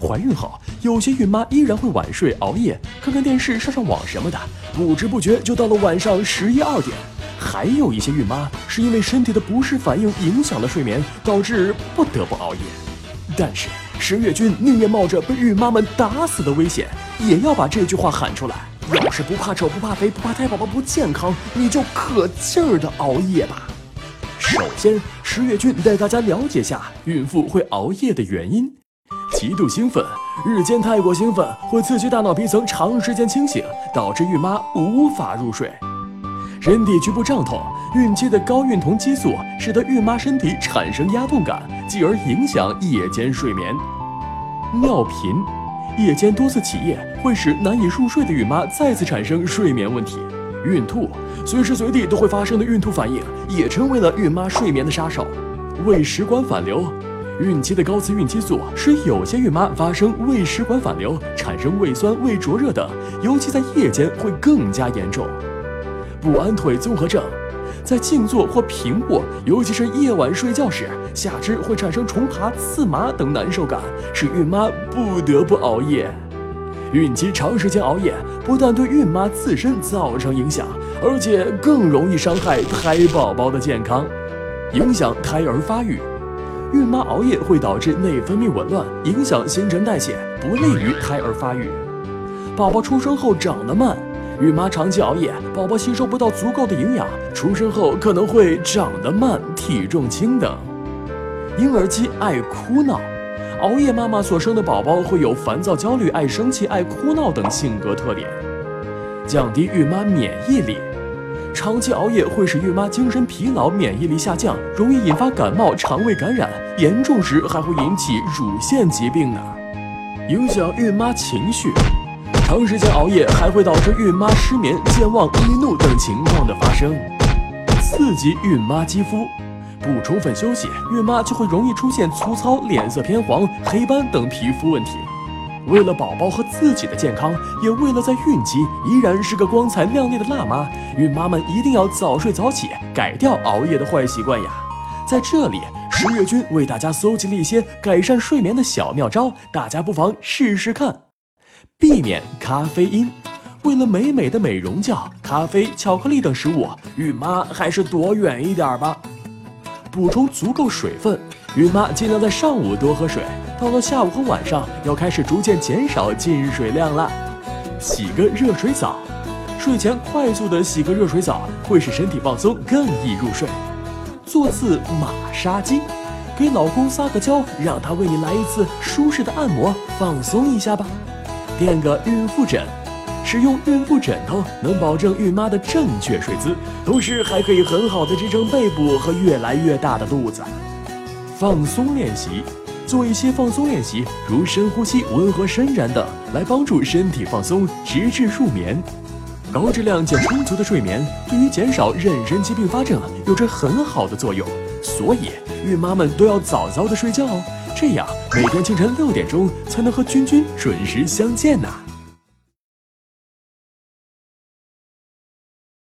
怀孕后，有些孕妈依然会晚睡、熬夜，看看电视、上上网什么的，不知不觉就到了晚上十一二点。还有一些孕妈是因为身体的不适反应影响了睡眠，导致不得不熬夜。但是十月君宁愿冒着被孕妈们打死的危险，也要把这句话喊出来：要是不怕丑、不怕肥、不怕胎宝宝不健康，你就可劲儿的熬夜吧。首先，十月君带大家了解下孕妇会熬夜的原因。极度兴奋，日间太过兴奋会刺激大脑皮层长时间清醒，导致孕妈无法入睡。人体局部胀痛，孕期的高孕酮激素使得孕妈身体产生压痛感，继而影响夜间睡眠。尿频，夜间多次起夜会使难以入睡的孕妈再次产生睡眠问题。孕吐，随时随地都会发生的孕吐反应也成为了孕妈睡眠的杀手。胃食管反流。孕期的高雌孕激素使有些孕妈发生胃食管反流，产生胃酸、胃灼热等，尤其在夜间会更加严重。不安腿综合症，在静坐或平卧，尤其是夜晚睡觉时，下肢会产生重爬、刺麻等难受感，使孕妈不得不熬夜。孕期长时间熬夜，不但对孕妈自身造成影响，而且更容易伤害胎宝宝的健康，影响胎儿发育。孕妈熬夜会导致内分泌紊乱，影响新陈代谢，不利于胎儿发育。宝宝出生后长得慢，孕妈长期熬夜，宝宝吸收不到足够的营养，出生后可能会长得慢、体重轻等。婴儿期爱哭闹，熬夜妈妈所生的宝宝会有烦躁、焦虑、爱生气、爱哭闹等性格特点，降低孕妈免疫力。长期熬夜会使孕妈精神疲劳、免疫力下降，容易引发感冒、肠胃感染，严重时还会引起乳腺疾病呢。影响孕妈情绪，长时间熬夜还会导致孕妈失眠、健忘、易怒等情况的发生。刺激孕妈肌肤，不充分休息，孕妈就会容易出现粗糙、脸色偏黄、黑斑等皮肤问题。为了宝宝和自己的健康，也为了在孕期依然是个光彩亮丽的辣妈，孕妈们一定要早睡早起，改掉熬夜的坏习惯呀！在这里，十月君为大家搜集了一些改善睡眠的小妙招，大家不妨试试看。避免咖啡因，为了美美的美容觉，咖啡、巧克力等食物，孕妈还是躲远一点吧。补充足够水分，孕妈尽量在上午多喝水。到了下午和晚上，要开始逐渐减少进水量了。洗个热水澡，睡前快速的洗个热水澡，会使身体放松，更易入睡。做次马杀鸡，给老公撒个娇，让他为你来一次舒适的按摩，放松一下吧。垫个孕妇枕，使用孕妇枕头能保证孕妈的正确睡姿，同时还可以很好的支撑背部和越来越大的肚子。放松练习。做一些放松练习，如深呼吸、温和伸展等，来帮助身体放松，直至入眠。高质量且充足的睡眠对于减少妊娠期并发症有着很好的作用，所以孕妈们都要早早的睡觉哦，这样每天清晨六点钟才能和君君准时相见呢。